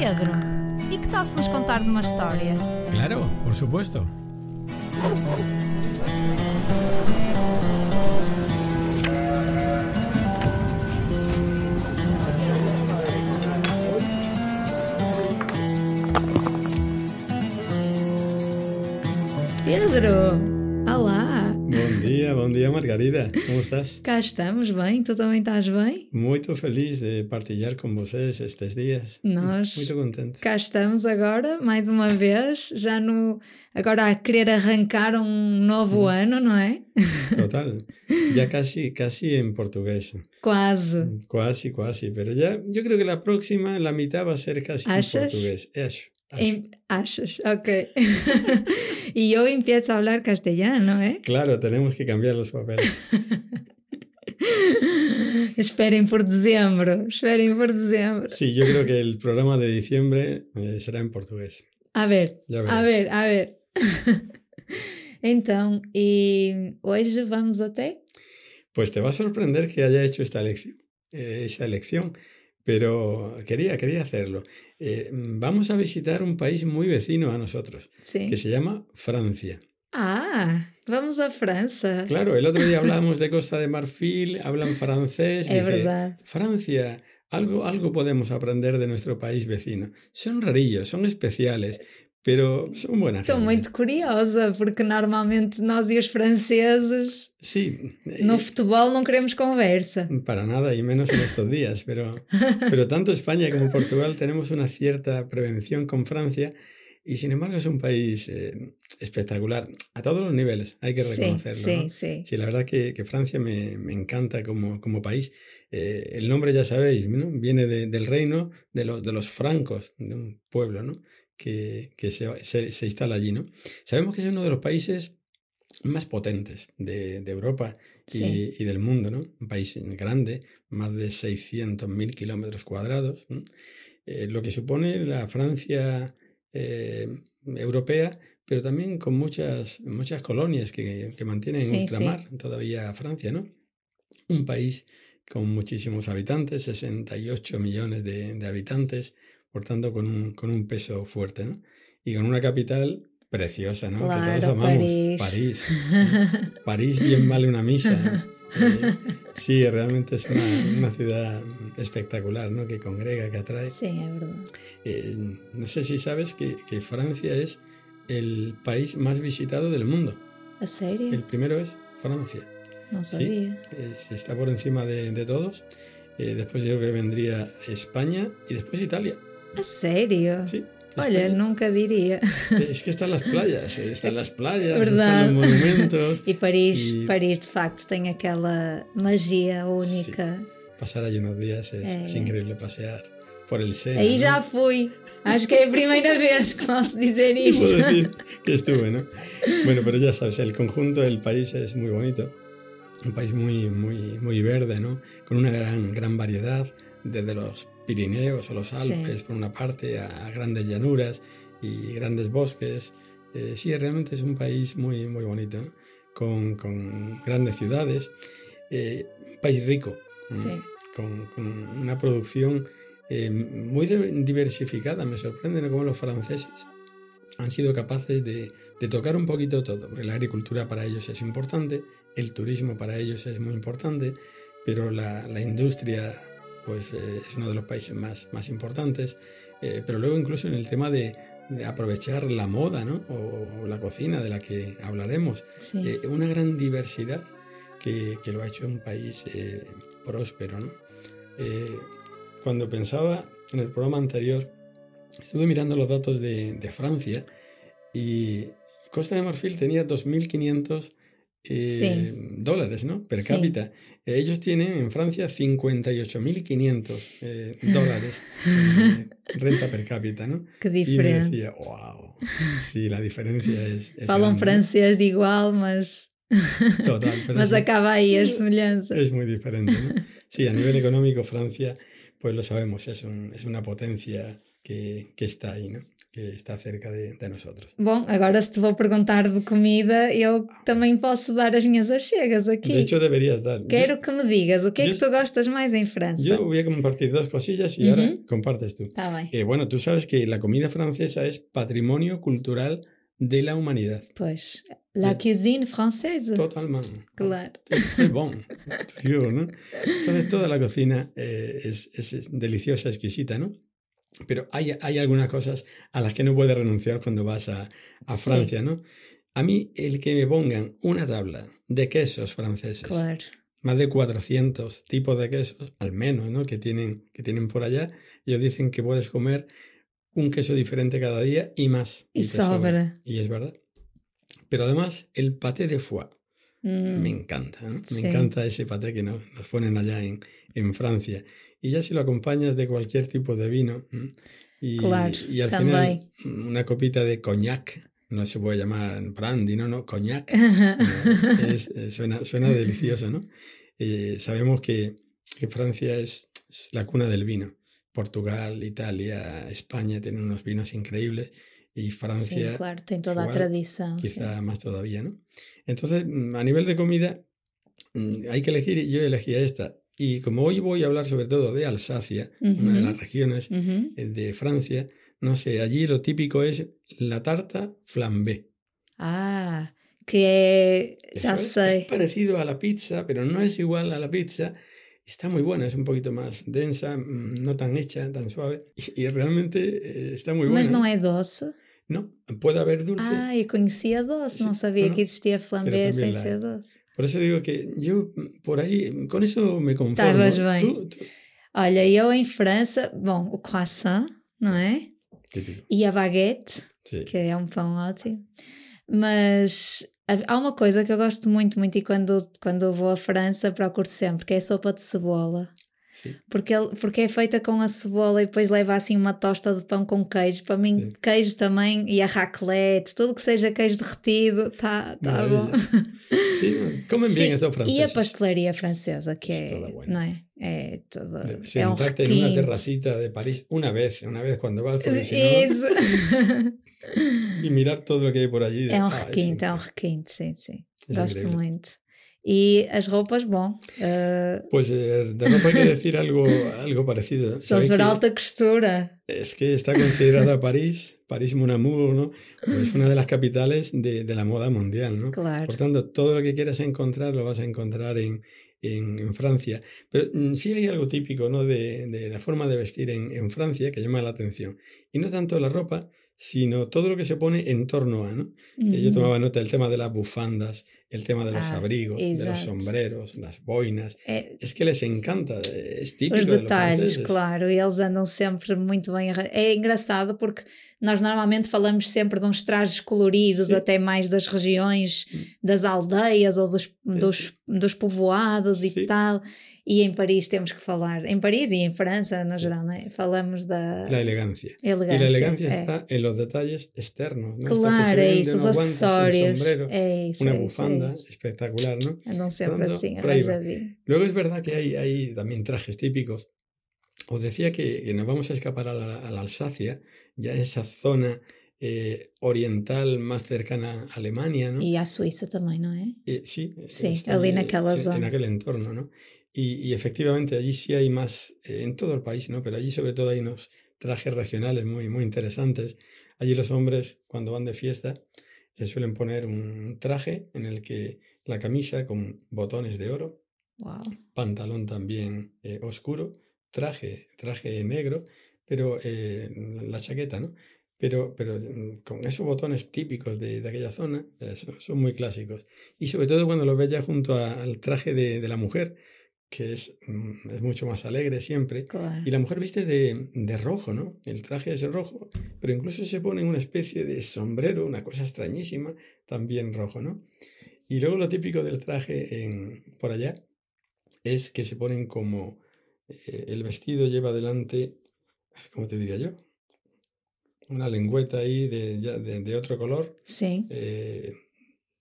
Pedro, e que tal se nos contares uma história? Claro, por supuesto. Pedro! Bom dia, bom dia Margarida. Como estás? Cá estamos bem, tu também estás bem? Muito feliz de partilhar com vocês estes dias. Nós Muito contente. cá estamos agora, mais uma vez, já no. Agora a querer arrancar um novo ano, não é? Total. Ya casi, casi en portugués. Quase. Quasi, quasi. Pero ya, yo creo que la próxima, la mitad va a ser en ¿Achas? portugués. Acho, acho. Em- achas? Ok. y yo empiezo a hablar castellano, ¿eh? Claro, tenemos que cambiar los papeles. Esperem por dezembro, esperem por dezembro. Sí, yo creo que el programa de diciembre eh, será en portugués. A ver, a ver, a ver. então, e hoje vamos até? Pues te va a sorprender que haya hecho esta elección, eh, esta elección, pero quería, quería hacerlo. Eh, vamos a visitar un país muy vecino a nosotros, que se llama Francia. Ah, vamos à França. Claro, el otro día hablábamos de Costa de Marfil, hablan francés. É dije, verdade. Francia, algo, algo podemos aprender de nuestro país vecino. Son rarillos, son especiales, pero son buena Estou gente. muito curiosa, porque normalmente nós e os franceses Sí, no futebol não queremos conversa. Para nada, y menos en estos días, pero, pero tanto España como Portugal tenemos una cierta prevención con Francia y sin embargo es un país eh, espectacular a todos los niveles, hay que reconocerlo. sim, ¿no? sim. Sí, la verdad que, que Francia me, me encanta como, como país. Eh, el nombre ya sabéis, ¿no? viene de- del reino de los, de los francos, de un pueblo ¿no? Que, que se, se, se instala allí. ¿no? Sabemos que es uno de los países más potentes de, de Europa y, Sí. y del mundo, ¿no? Un país grande, más de 600.000 kilómetros cuadrados, ¿no? Eh, lo que supone la Francia eh, europea, pero también con muchas, muchas colonias que, que mantienen Sí, en sí. ultramar todavía Francia, ¿no? Un país con muchísimos habitantes, 68 millones de, de habitantes, por tanto con un, con un peso fuerte, ¿no? Y con una capital preciosa, ¿no? que todos Claro, amamos. París. París, bien vale una misa. Eh, sí, realmente es una, una ciudad espectacular, ¿no? Que congrega, que atrae. Sim, é verdade. Eh, no sé si sabes que, que Francia es el país más visitado del mundo. A sério? El primero es Francia. Não Sí, sabia. es- está por encima de, de todos. Eh, después yo creo que vendría España y después Italia. A sério? Sí. España. nunca diria. Es que están las playas, eh, están las playas, Verdad. están los monumentos. Paris, E- Paris de facto tem aquela magia única. Pasar allí unos días es, es Eh. increíble pasear por el Sena. ¿no? já fui. Acho que é a primeira vez que posso dizer Y isto. puedo decir que estuve, ¿no? Bueno, pero ya sabes, el conjunto del país es muy bonito. Un país muy, muy, muy verde, ¿no? Con una gran, gran variedad, desde los Pirineos o los Sí. Alpes, por una parte, a, grandes llanuras y grandes bosques. Eh, sí, realmente es un país muy, muy bonito, ¿no? con, con grandes ciudades. Eh, un país rico. Sí. con, con una producción eh, muy diversificada. Me sorprende ¿no? cómo los franceses han sido capaces de, de tocar un poquito todo. La agricultura para ellos es importante, el turismo para ellos es muy importante, pero la, la industria pues, eh, es uno de los países más, más importantes. Eh, pero luego incluso en el tema de, de aprovechar la moda ¿no? o, o la cocina de la que hablaremos, eh, una gran diversidad que, que lo ha hecho un país próspero. ¿no? Cuando pensaba en el programa anterior, estuve mirando los datos de, de Francia y Costa de Marfil tenía 2.500 eh, Sí. dólares ¿no? per Sí. cápita. Ellos tienen en Francia 58.500 eh, dólares eh, renta per cápita. ¿no? Y me diferente. decía, wow, sí, la diferencia es... es Falam grande". francês de igual, mas, Total, pero mas sí. acaba aí a semelhança. Es muy diferente, ¿no? Sí, a nivel económico Francia, pues lo sabemos, es, un- es una potencia que, que está ahí, ¿no? Que está cerca de, de nosotros. Bom, agora se te vou perguntar de comida, eu também posso dar as minhas achegas aqui. De hecho, deberías dar. Quero que me digas o que é yo- que tu gostas mais em França. yo voy a compartir dos cosillas y ahora compartes tú. Tá bem. Eh, bueno, tú sabes que la comida francesa es patrimonio cultural de la humanidad. Pois, la Sí. cuisine française. Totalmente. Claro. Es bon, toujours, ¿no? Entonces toda la cocina eh, es, es- es deliciosa, exquisita, ¿no? Pero hay, hay algunas cosas a las que no puedes renunciar cuando vas a, a Sí. Francia, ¿no? A mí el que me pongan una tabla de quesos franceses, Claro. más de 400 tipos de quesos, al menos, ¿no? Que tienen, que tienen por allá, ellos dicen que puedes comer un queso diferente cada día y más. Y te sobra. Y es verdad. Pero además, el paté de foie. Hum, Me encanta, ¿no? Me Sí. encanta ese paté que nos, nos ponen allá en, en Francia. Y ya si lo acompañas de cualquier tipo de vino. Y, Claro, y al también. final una copita de coñac. No se puede llamar brandy, no, no, coñac. No, es- eh, suena, suena delicioso, ¿no? Eh, sabemos que, que Francia es, es la cuna del vino. Portugal, Italia, España tienen unos vinos increíbles. Y Francia Sim, claro, tem toda igual, sim. quizá más todavía, ¿no? Entonces, mm, a nivel de comida, mm, hay que elegir, yo elegí esta. Y como hoy voy a hablar sobre todo de Alsacia, uh -huh. una de las regiones uh eh, -huh. de Francia, no sé, allí lo típico es la tarta flambé. Ah, que ya es, sé. es, parecido a la pizza, pero no es igual a la pizza. Está muy buena, es un poquito más densa, mm, no tan hecha, tan suave. Y, realmente eh, está muy buena. Mas no es dulce. No, puede haber dulce. Ah, y con C2, sí, no sabía no, que existía flambé sin C2. Por isso eu digo que eu, por aí, com isso me conformo. Estavas bem. Tu, tu... Olha, eu em França, bom, o croissant, não é? Típico. E a baguete, Sim. que é um pão ótimo. Mas há uma coisa que eu gosto muito, muito e quando, quando vou à França procuro sempre, que é a sopa de cebola sí. Porque, ele- porque é feita com a cebola e depois leva assim uma tosta de pão com queijo. Para mim, Sim. queijo também e a raclette, tudo que seja queijo derretido, tá, tá bom. Maravilla. Sí, comen bien Sim, estos E a pastelaria francesa, que é, toda buena. não é? É toda. De- é um Sentarte en una terracita de París una vez, una vez cuando vas, Isso. y mirar todo lo que hay por allí. É um ah, requinte, é um increíble. requinte, sim, sim. Gosto increíble. muito. E as roupas, bom, uh, Pues eh, de ropa hay que decir algo, algo parecido. ver que alta costura. Es que está considerada París, París Mon Amour, ¿no? Pues una de las capitales de, de la moda mundial, ¿no? Claro. Por tanto, todo lo que quieras encontrar lo vas a encontrar en, en, en Francia. Pero mm, sí hay algo típico ¿no? de, de la forma de vestir en, en Francia que llama la atención. Y no tanto la ropa, sino todo lo que se pone en torno a. ¿no? Eh, Yo Uhum. tomaba nota del tema de las bufandas, el tema de los Ah, abrigos, de los exacto. sombreros, las boinas. É, Es que les encanta, es típico os de los detalhes, franceses. claro, eles andam sempre muito bem. É engraçado porque nós normalmente falamos sempre de uns trajes coloridos, Sim. até mais das regiões das aldeias ou dos, dos, dos povoados Sim. e tal. E em Paris temos que falar, em Paris e em França, no geral, não é? falamos da La elegancia. elegância. Y la elegancia é. está en los detalles externos. ¿no? Se Claro, é isso, os acessórios. sombrero, É isso, una é bufanda isso. espectacular, ¿no? Andam sempre Pronto, assim, arranjadinho. Luego es verdad que hay, hay también trajes típicos. Os decía que, que nos vamos a escapar a la, a la Alsacia, ya esa zona eh, oriental más cercana a Alemania, ¿no? E à Suíça também, não é? Eh, sí, Sí, está ali naquela en- zona. En aquel entorno, ¿no? Y, y efectivamente allí sí hay más, eh, en todo el país, ¿no? Pero allí sobre todo hay unos trajes regionales muy, muy interesantes. Allí los hombres, cuando van de fiesta, se suelen poner un traje en el que la camisa con botones de oro, pantalón también eh, oscuro, traje, traje negro, pero eh, la chaqueta, ¿no? Pero, pero mm, con esos botones típicos de, de aquella zona, son, son muy clásicos. Y sobre todo cuando los ves ya junto a- al traje de, de la mujer, que es, mm, es mucho más alegre siempre. Claro. Y la mujer viste de, de rojo, ¿no? El traje es rojo, pero incluso se pone una especie de sombrero, una cosa extrañísima, también rojo, ¿no? Y luego lo típico del traje en, por allá es que se ponen como eh, el vestido lleva delante, ¿cómo te diría yo? Una lengüeta ahí de, de, de otro color. Sim. eh,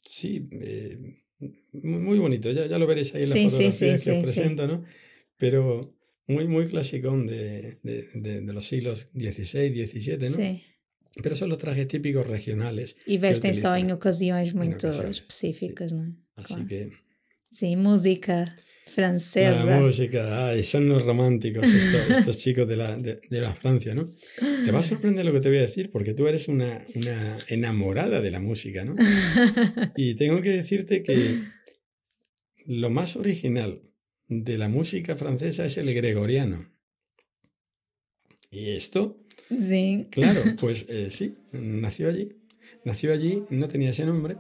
sí, eh, muy, muy bonito, ya, ya lo veréis ahí en las Sí, sí, fotografías sí, que os sí, sí. presento, ¿no? Pero muy, muy clasicón de, de, de, de los siglos XVI, XVII, ¿no? Pero son los trajes típicos regionales. Que vestem só ocasiões muito ocasiões, específicas, não é? Así Claro. que Sim, música la francesa. música, ay, son los románticos estos, estos chicos de la, de, de la Francia, ¿no? Te va a sorprender lo que te voy a decir porque tú eres una, una enamorada de la música, ¿no? Y tengo que decirte que lo más original de la música francesa es el gregoriano. Y esto, Sim, claro, pues eh, sí, nació allí. Nació allí, no tenía ese nombre.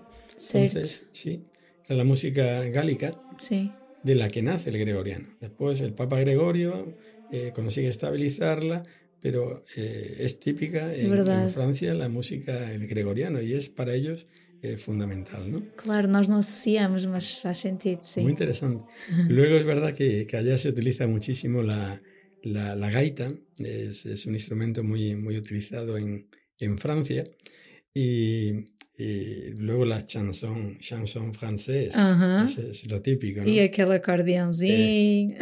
Entonces, sí, era la música gálica Sim. De la que nace el gregoriano. Después el Papa Gregorio eh, consigue estabilizarla, pero eh, es típica en, Francia la música el gregoriano y es para ellos eh, fundamental, ¿no? Claro, nós não associamos, mas faz sentido, sim. Muy interesante. Luego es verdad que, que allá se utiliza muchísimo la, la, la gaita, es, es un instrumento muy, muy utilizado en, en Francia. Y, y luego la chanson, chanson francés, Ajá. es, es lo típico, ¿no? E aquele acordeãozinho,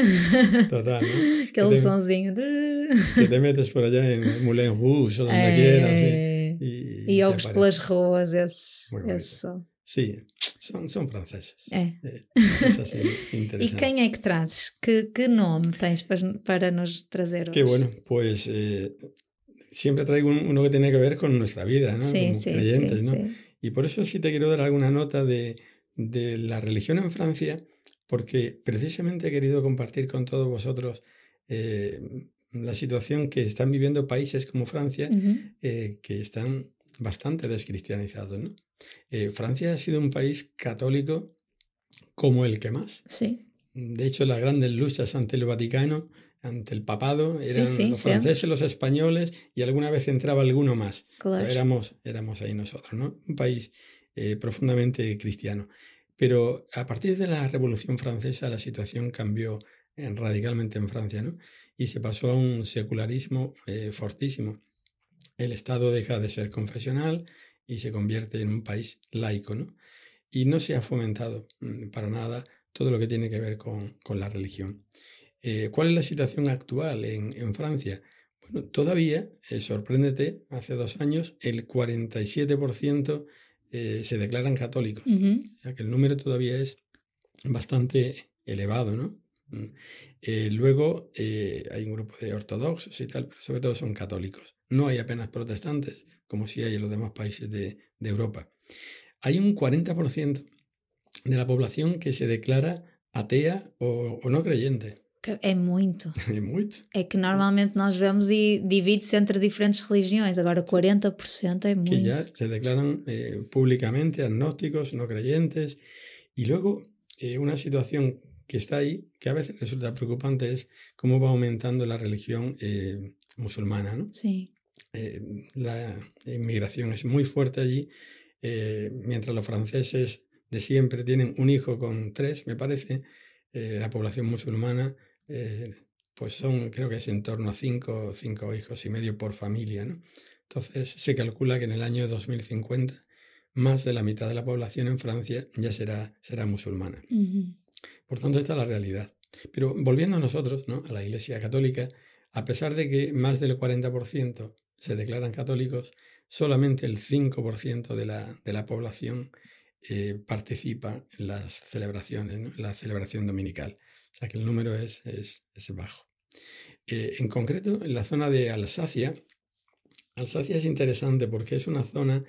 Total, ¿no? aquele que, te, sonzinho. que te metes por allá en Moulin Rouge o donde quieras. ¿sí? É, Y, e te ouves aparece. pelas ruas esses, esse som. Sí, son, son franceses. É. Eh, E quem é que trazes? Que, que nome tens para, para nos trazer hoje? Qué bueno, pues eh, siempre traigo un- uno que tiene que ver con nuestra vida, ¿no? Sim, Como sim, creyentes, sim, ¿no? Y por eso sí te quiero dar alguna nota de, de la religión en Francia, porque precisamente he querido compartir con todos vosotros eh, la situación que están viviendo países como Francia, eh, que están bastante descristianizados, ¿no? Eh, Francia ha sido un país católico como el que más. Sim, De hecho, las grandes luchas ante el Vaticano, ante el papado, eran Sí, sí, los sí. franceses, los españoles y alguna vez entraba alguno más. claro. Pero éramos, éramos ahí nosotros, ¿no? Un país eh, profundamente cristiano. Pero a partir de la Revolución Francesa la situación cambió eh, radicalmente en Francia, ¿no? Y se pasó a un secularismo eh, fortísimo. El Estado deja de ser confesional y se convierte en un país laico, ¿no? Y no se ha fomentado mm, para nada todo lo que tiene que ver con, con la religión. Eh, ¿Cuál es la situación actual en, en Francia? Bueno, todavía, eh, sorpréndete, hace dos años el 47% eh, se declaran católicos. O sea que el número todavía es bastante elevado, ¿no? Mm. Eh, luego eh, hay un grupo de ortodoxos y tal, pero sobre todo son católicos. No hay apenas protestantes, como sí hay en los demás países de, de Europa. Hay un 40% de la población que se declara atea o, o no creyente. É muito. É muito. É que normalmente nós vemos e divide-se entre diferentes religiões. Agora 40% é que ya muito. se declaran eh, públicamente agnósticos, no creyentes. Y luego, eh, una situación que está ahí, que a veces resulta preocupante, es cómo va aumentando la religión eh, musulmana. ¿no? Sim. Eh, la inmigración es muy fuerte allí, mientras los franceses de siempre tienen un hijo con tres, me parece, eh, la población musulmana eh, pues son, creo que es en torno a cinco, cinco hijos y medio por familia, ¿no? Entonces se calcula que en el año 2050 más de la mitad de la población en Francia ya será, será musulmana. Por tanto, esta es la realidad. Pero volviendo a nosotros, ¿no? a la Iglesia Católica, a pesar de que más del 40% se declaran católicos, solamente el 5% de la, de la población eh, participa en las celebraciones, ¿no? en la celebración dominical. O sea que el número es, es, es bajo. Eh, en concreto, en la zona de Alsacia, Alsacia es interesante porque es una zona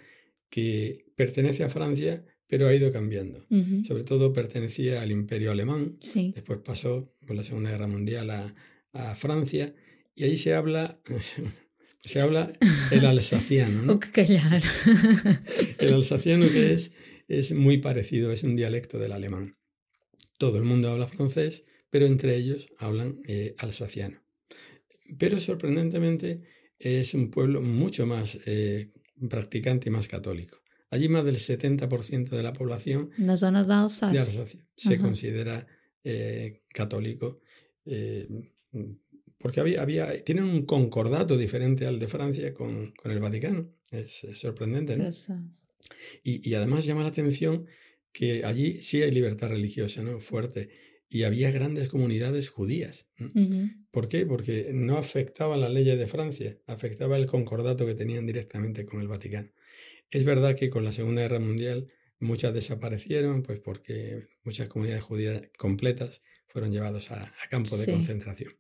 que pertenece a Francia, pero ha ido cambiando. Sobre todo pertenecía al Imperio Alemán, Sim. después pasó por la Segunda Guerra Mundial a, a Francia y ahí se habla, se habla el alsaciano. ¿no? O que calhar. El alsaciano que es, es muy parecido, es un dialecto del alemán. Todo el mundo habla francés, pero entre ellos hablan eh, alsaciano. Pero sorprendentemente es un pueblo mucho más eh, practicante y más católico. Allí más del 70% de la población Na zona de. Alsacia se Ajá. considera eh, católico porque había, había, tienen un concordato diferente al de Francia con, con el Vaticano. Es, es sorprendente, ¿no? Y, y además llama la atención que allí sí hay libertad religiosa, ¿no? Fuerte. y había grandes comunidades judías. ¿Por qué? Porque no afectaba las leyes de Francia, afectaba el concordato que tenían directamente con el Vaticano. Es verdad que con la Segunda Guerra Mundial muchas desaparecieron, pues porque muchas comunidades judías completas fueron llevados a, a campos Sí. de concentración.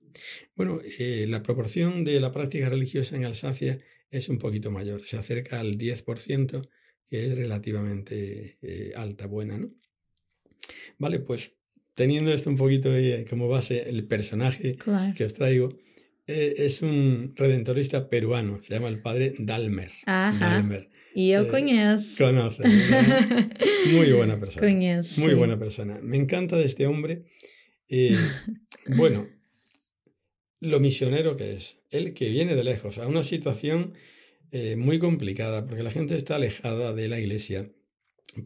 Bueno, eh, la proporción de la práctica religiosa en Alsacia es un poquito mayor, se acerca al 10%, que es relativamente eh, alta, buena, ¿no? Vale, pues teniendo esto un poquito como base, el personaje Claro. que os traigo eh, es un redentorista peruano, se llama el padre Dalmer. Ajá. Dalmer. E eu Eh. Conoce. Muy buena persona. Muy buena persona. Me encanta de este hombre. eh, bueno, lo misionero que es. Él que viene de lejos, a una situación eh, muy complicada, porque la gente está alejada de la iglesia,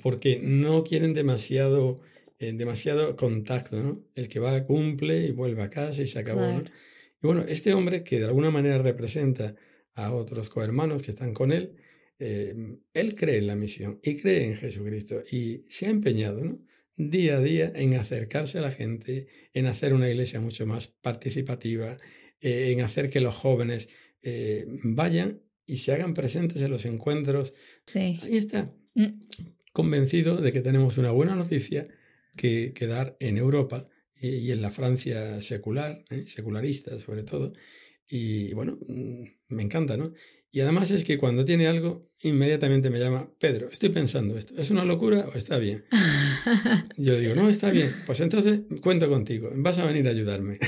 porque no quieren demasiado, eh, demasiado contacto, ¿no? El que va cumple y vuelve a casa y se acabó. Y bueno, este hombre que de alguna manera representa a otros cohermanos que están con él, eh, él cree en la misión y cree en Jesucristo y se ha empeñado, ¿no? día a día en acercarse a la gente, en hacer una iglesia mucho más participativa, eh, en hacer que los jóvenes eh, vayan y se hagan presentes en los encuentros. Sim. Ahí está, Mm. convencido de que tenemos una buena noticia que, que dar en Europa y, y en la Francia secular, ¿eh? secularista sobre todo. Y bueno, mm, me encanta, ¿no? Y además es que cuando tiene algo, inmediatamente me llama, Pedro, estoy pensando esto, ¿es una locura o está bien? Yo le digo, no, está bien, pues entonces cuento contigo, vas a venir a ayudarme.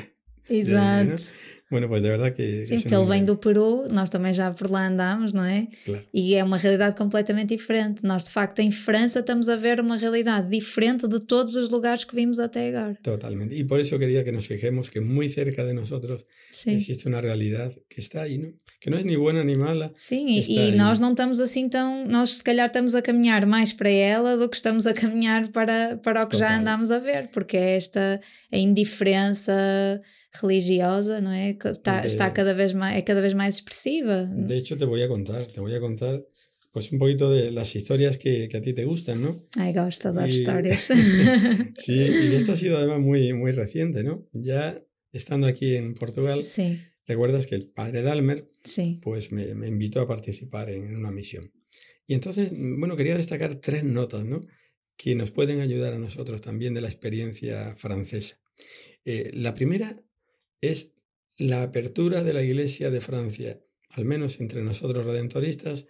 Exato. Bueno, pues de verdad que... Sim, porque ele vem hombre- do Peru, nós também já por lá andámos, não é? Claro. E é uma realidade completamente diferente. Nós, de facto, em França estamos a ver uma realidade diferente de todos os lugares que vimos até agora. Totalmente. Y por eso quería que nos fijemos que muy cerca de Sim. existe una realidad que está ahí, ¿no? Que no es ni buena ni mala. Sim, e, e aí. nós não estamos assim tão. Nós, se calhar, estamos a caminhar mais para ela do que estamos a caminhar para, para o que já Total. andámos a ver, porque é esta a indiferença religiosa, não é? Está, De- está cada vez mais, é cada vez mais expressiva. De hecho, te voy a contar, te voy a contar pues un poquito de las historias que, que a ti te gustan, ¿no? Gosto de dar histórias. Sí, y esto ha sido además muy, muy reciente, ¿no? Ya estando aquí en Portugal, sim, recuerdas que el padre Dalmer sim. pues me, me invitó a participar en una misión. Y entonces, bueno, quería destacar tres notas, ¿no? Que nos pueden ayudar a nosotros también de la experiencia francesa. Eh, la primera es la apertura de la Iglesia de Francia, al menos entre nosotros redentoristas,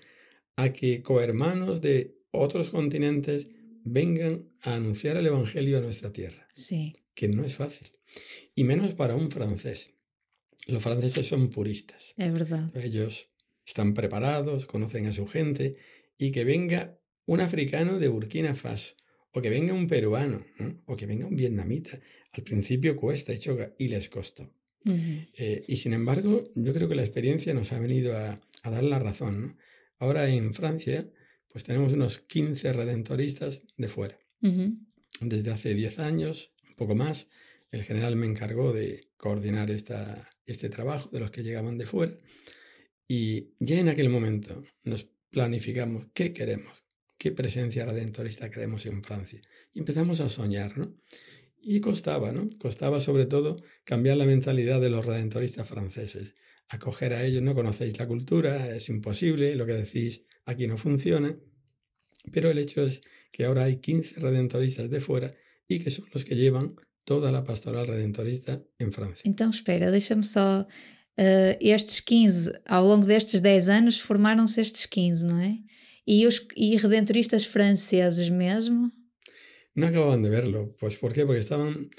a que cohermanos de otros continentes vengan a anunciar el Evangelio a nuestra tierra, Sim, que no es fácil, y menos para un francés. Los franceses son puristas. é verdade. Ellos están preparados, conocen a su gente y que venga un africano de Burkina Faso o que venga un peruano ¿no? o que venga un vietnamita. Al principio cuesta y choca y les costó. Eh, y sin embargo, yo creo que la experiencia nos ha venido a, a dar la razón. ¿no? Ahora en Francia, pues tenemos unos 15 redentoristas de fuera. Desde hace 10 años, un poco más, el general me encargó de coordinar esta, este trabajo de los que llegaban de fuera. Y ya en aquel momento nos planificamos qué queremos, qué presencia redentorista queremos en Francia. Y empezamos a soñar, ¿no? Y costaba, ¿no? Costaba sobre todo cambiar la mentalidad de los redentoristas franceses. Acoger a ellos, no conocéis la cultura, es imposible, lo que decís aquí no funciona. Pero el hecho es que ahora hay 15 redentoristas de fuera y que son los que llevan toda la pastoral redentorista en Francia. Então, espera, deixa-me só. eh, estes 15, ao longo destes 10 anos, formaram-se estes 15, não é? E, os, e redentoristas franceses mesmo? No acababan de verlo. Pues ¿por qué? Porque estaban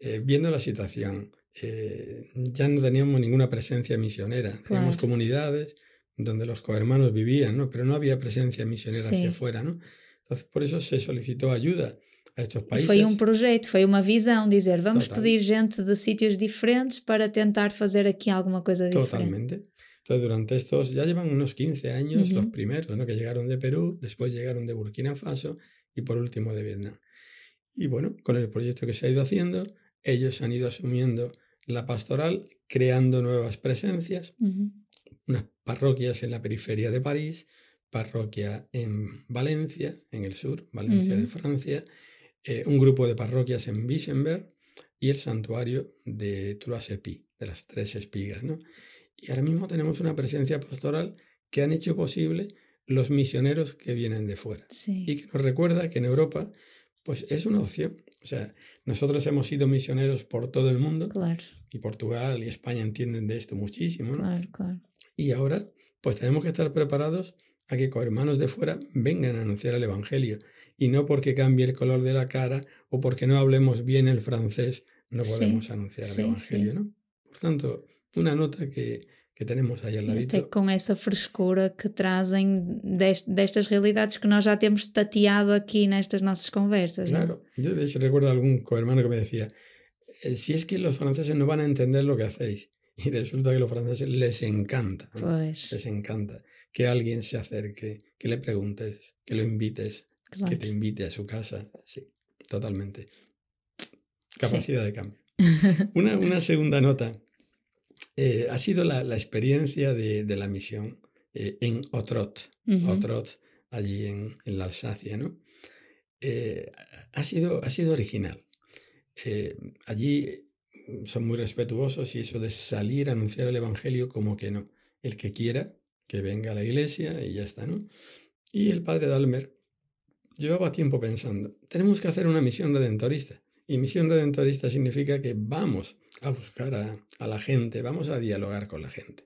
eh, viendo la situación. Eh, ya no teníamos ninguna presencia misionera. Teníamos Claro. comunidades donde los cohermanos vivían, ¿no? Pero no había presencia misionera Sí. hacia afuera, ¿no? Entonces, por eso se solicitó ayuda a estos E países. foi um projeto, foi uma visão, dizer vamos Total. pedir gente de sítios diferentes para tentar fazer aqui alguma coisa diferente. Totalmente. Entonces, durante estos, ya llevan unos 15 años los primeros, ¿no? Que llegaron de Perú, después llegaron de Burkina Faso y por último de Vietnam. Y bueno, con el proyecto que se ha ido haciendo, ellos han ido asumiendo la pastoral, creando nuevas presencias, unas parroquias en la periferia de París, parroquia en Valencia, en el sur, Valencia de. Francia, eh, un grupo de parroquias en Wittenberg y el santuario de Trois de las tres espigas, ¿no? Y ahora mismo tenemos una presencia pastoral que han hecho posible los misioneros que vienen de fuera. Y que nos recuerda que en Europa, pues es una opción. O sea, nosotros hemos sido misioneros por todo el mundo. Claro. Y Portugal y España entienden de esto muchísimo. ¿no? Claro, claro. Y ahora, pues tenemos que estar preparados a que con hermanos de fuera vengan a anunciar el Evangelio. Y no porque cambie el color de la cara o porque no hablemos bien el francés, no podemos anunciar el Evangelio, ¿no? Por tanto, una nota que, que tenemos aí al ladito. Até com essa frescura que trazem dest, destas realidades que nós já temos tateado aqui nestas nossas conversas. Claro, ¿no? yo de hecho recuerdo algún cohermano que me decía, eh, si es que los franceses no van a entender lo que hacéis. Y resulta que a los franceses les encanta, ¿no? pues. les encanta que alguien se acerque, que le preguntes, que lo invites, claro. que te invite a su casa. Sí, totalmente. Capacidad sí. de cambio. Una, una segunda nota eh, ha sido la, la experiencia de, de, la misión eh, en Otrot, uh -huh. Otrot, allí en, en, la Alsacia, ¿no? Eh, ha, sido, ha sido original. Allí son muy respetuosos y eso de salir a anunciar el Evangelio como que no. El que quiera, que venga a la iglesia y ya está, ¿no? Y el padre Dalmer llevaba tiempo pensando, tenemos que hacer una misión redentorista. Y misión redentorista significa que vamos a buscar a, a, la gente, vamos a dialogar con la gente.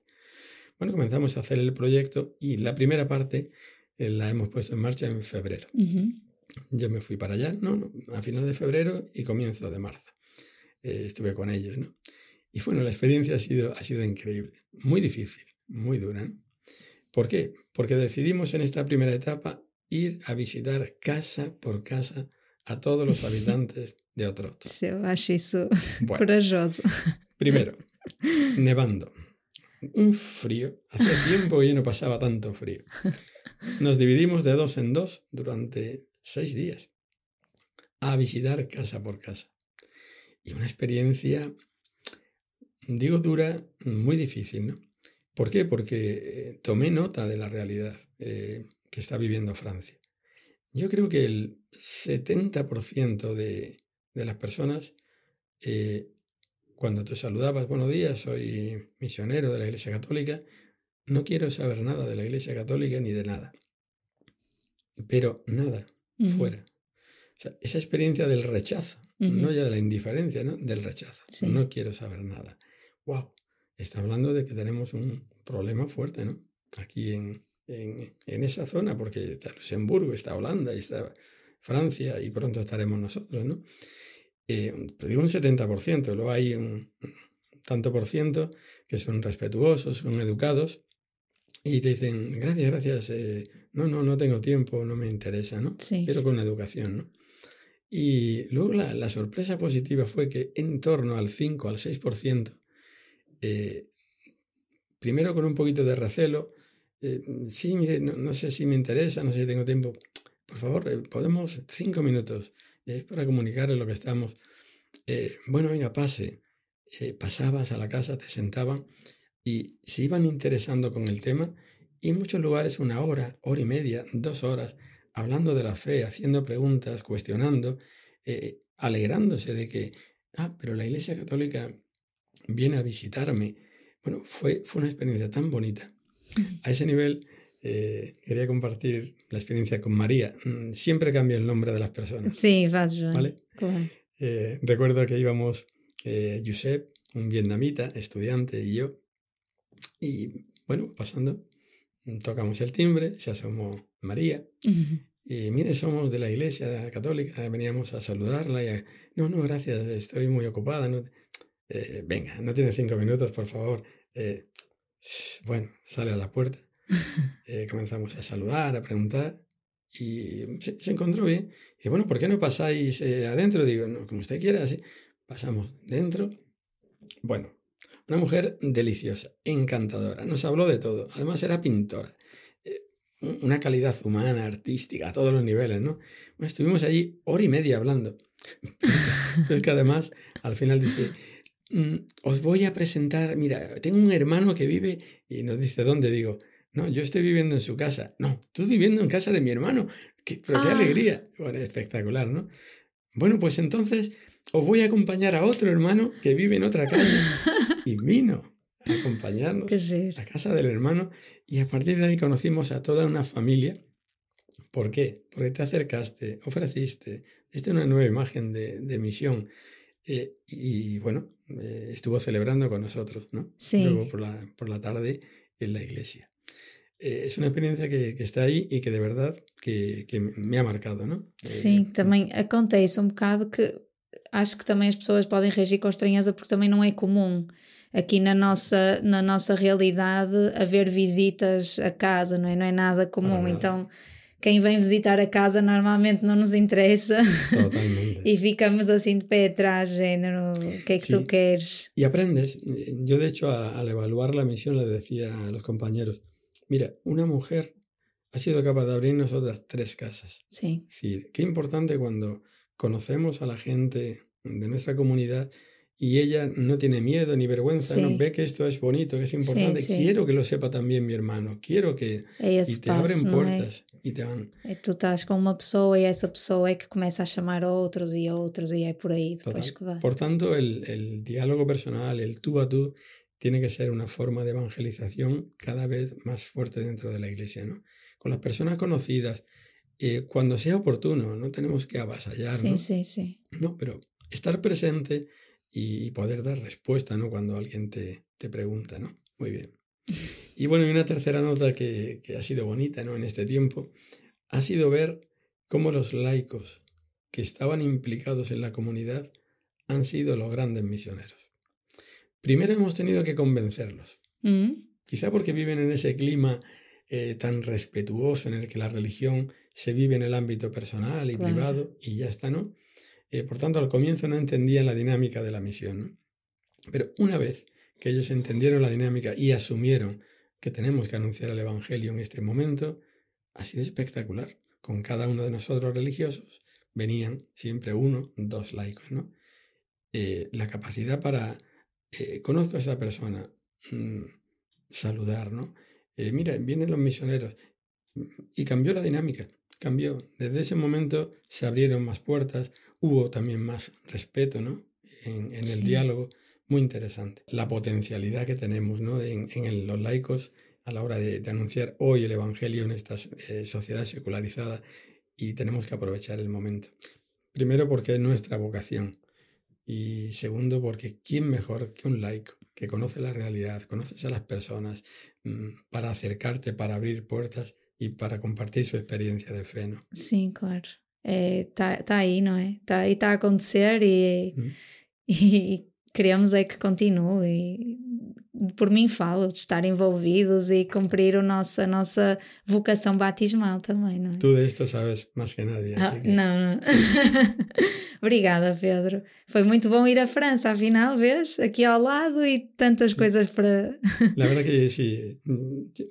Bueno, comenzamos a hacer el proyecto y la primera parte eh, la hemos puesto en marcha en febrero. Uh -huh. Yo me fui para allá, ¿no? A final de febrero y comienzo de marzo. Eh, estuve con ellos, ¿no? Y bueno, la experiencia ha sido, ha sido increíble, muy difícil, muy dura, ¿no? ¿Por qué? Porque decidimos en esta primera etapa ir a visitar casa por casa a todos los habitantes de Otrot. Eu acho isso bueno, corajoso. Primero, nevando. Un frío. Hace tiempo que yo no pasaba tanto frío. Nos dividimos de dos en dos durante seis días a visitar casa por casa. Y una experiencia, digo dura, muy difícil, ¿no? ¿Por qué? Porque eh, tomé nota de la realidad eh, que está viviendo Francia. Yo creo que el 70% de, de las personas, eh, cuando tú saludabas, buenos días, soy misionero de la Iglesia Católica, no quiero saber nada de la Iglesia Católica ni de nada. Pero nada, uh -huh. fuera. O sea, esa experiencia del rechazo, uh -huh. no ya de la indiferencia, ¿no? Del rechazo. Sí. No quiero saber nada. ¡Wow! Está hablando de que tenemos un problema fuerte, ¿no? Aquí en, en, en esa zona, porque está Luxemburgo, está Holanda, y está Francia y pronto estaremos nosotros, ¿no? Eh, digo un 70%, luego hay un tanto por ciento que son respetuosos, son educados y te dicen, gracias, gracias, eh, no, no, no tengo tiempo, no me interesa, ¿no? Sí. Pero con educación, ¿no? Y luego la, la, sorpresa positiva fue que en torno al 5, al 6%, eh, primero con un poquito de recelo, eh, sí, mire, no, no, sé si me interesa, no sé si tengo tiempo, por favor, eh, podemos cinco minutos eh, para comunicarle lo que estamos. Eh, bueno, venga, pase. pasabas a la casa, te sentaban y se iban interesando con el tema y en muchos lugares una hora, hora y media, dos horas, hablando de la fe, haciendo preguntas, cuestionando, alegrándose de que, ah, pero la Iglesia Católica viene a visitarme. Bueno, fue, fue una experiencia tan bonita. A ese nivel eh, quería compartir la experiencia con María. Mm, siempre cambia el nombre de las personas. Sí, vas. ¿Vale? Eh, recuerdo que íbamos eh, Josep, un vietnamita, estudiante, y yo. Y bueno, pasando, tocamos el timbre, se asomó María. Uh -huh. Y mire, somos de la iglesia católica, veníamos a saludarla. Y a, no, no, gracias, estoy muy ocupada. No, eh, venga, no tiene cinco minutos, por favor. Eh, bueno, sale a la puerta eh, comenzamos a saludar, a preguntar y se, se, encontró bien. Dice, bueno, ¿por qué no pasáis eh, adentro? Digo, no, como usted quiera, así. Pasamos dentro. Bueno, una mujer deliciosa, encantadora, nos habló de todo. Además era pintora. Eh, una calidad humana, artística, a todos los niveles, ¿no? Bueno, estuvimos allí hora y media hablando. es que además, al final dice, mm, os voy a presentar, mira, tengo un hermano que vive y nos dice, ¿dónde? Digo, no, yo estoy viviendo en su casa. No, tú viviendo en casa de mi hermano. ¿Qué, pero qué ah. alegría. Bueno, espectacular, ¿no? Bueno, pues entonces os voy a acompañar a otro hermano que vive en otra calle. Y vino a acompañarnos a casa del hermano y a partir de ahí conocimos a toda una familia. ¿Por qué? Porque te acercaste, ofreciste, esta es una nueva imagen de, de misión. Eh, y bueno, eh, estuvo celebrando con nosotros, ¿no? Sí. Luego por la, por la tarde en la iglesia. Eh, es una experiencia que, que, está aí e que de verdade que, que me ha marcado, não? Sim, é... também acontece um bocado que acho que também as pessoas podem reagir com estranheza porque também não é comum aqui na nossa, na nossa realidade haver visitas a casa, não é? Não é nada comum. Nada. Então quem vem visitar a casa normalmente não nos interessa. Totalmente. e ficamos assim de pé atrás, género, o que é que sí. tú queres? Y aprendes. Yo, de hecho, al evaluar la misión, le decía a los compañeros: Mira, una mujer ha sido capaz de abrirnos otras tres casas. Sí. Es decir, qué importante cuando conocemos a la gente de nuestra comunidad y ella no tiene miedo ni vergüenza, ¿no? ve que esto es bonito, que es importante. Sí, sí. Quiero que lo sepa también mi hermano, quiero que. É e te abren puertas é? e te van. E tu estás com uma pessoa e essa pessoa é que começa a chamar a outros e a outros e é por aí depois que vai. Por tanto, el, el diálogo personal, el tú a tú, tiene que ser una forma de evangelización cada vez más fuerte dentro de la iglesia, ¿no? Con las personas conocidas, eh, cuando sea oportuno, no tenemos que avasallar, sí, ¿no? Sí, sí, No, pero estar presente y poder dar respuesta, ¿no? Cuando alguien te, te pregunta, ¿no? Muy bien. Y bueno, y una tercera nota que, que ha sido bonita, ¿no? En este tiempo, ha sido ver cómo los laicos que estaban implicados en la comunidad han sido los grandes misioneros. Primero hemos tenido que convencerlos. Mm. Quizá porque viven en ese clima eh, tan respetuoso en el que la religión se vive en el ámbito personal y privado y ya está, ¿no? Eh, por tanto, al comienzo no entendían la dinámica de la misión, ¿no? Pero una vez que ellos entendieron la dinámica y asumieron que tenemos que anunciar el Evangelio en este momento, ha sido espectacular. Con cada uno de nosotros religiosos venían siempre uno, dos laicos, ¿no? Eh, la capacidad para eh, conozco a esa persona, mm, saludar, ¿no? Eh, mira, vienen los misioneros y cambió la dinámica, cambió. Desde ese momento se abrieron más puertas, hubo también más respeto, ¿no? En, el diálogo, muy interesante. La potencialidad que tenemos, ¿no? En, los laicos a la hora de, anunciar hoy el Evangelio en esta eh, sociedad secularizada y tenemos que aprovechar el momento. Primero porque es nuestra vocación y segundo, porque ¿quién mejor que un laico que conoce la realidad, conoces a las personas mm, para acercarte, para abrir puertas y para compartir su experiencia de fe, ¿no? Sí, claro. Está eh, ahí, ¿no? Está ahí, está a acontecer y, mm. y queremos é que continue. E por mim falo de estar envolvidos e cumprir a nossa, a nossa vocação batismal também, não é? Tu disto sabes mais que nadie. Ah, que... Não, não. Obrigada, Pedro. Foi muito bom ir à França, afinal, vês? Aqui ao lado e tantas coisas para. La verdad que sí,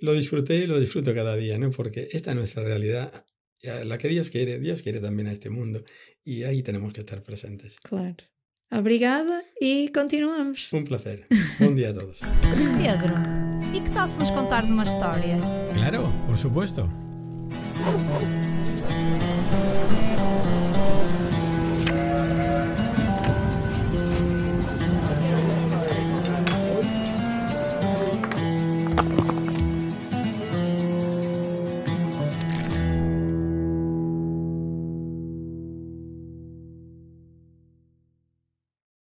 lo disfruté y lo disfruto cada día, ¿no? Porque esta es nuestra realidad, la que Dios quiere. Dios quiere también a este mundo y ahí tenemos que estar presentes. Claro. Obrigada e continuamos. Um prazer. Bom dia a todos. Pedro, e que tal se nos contares uma história? Claro, por supuesto.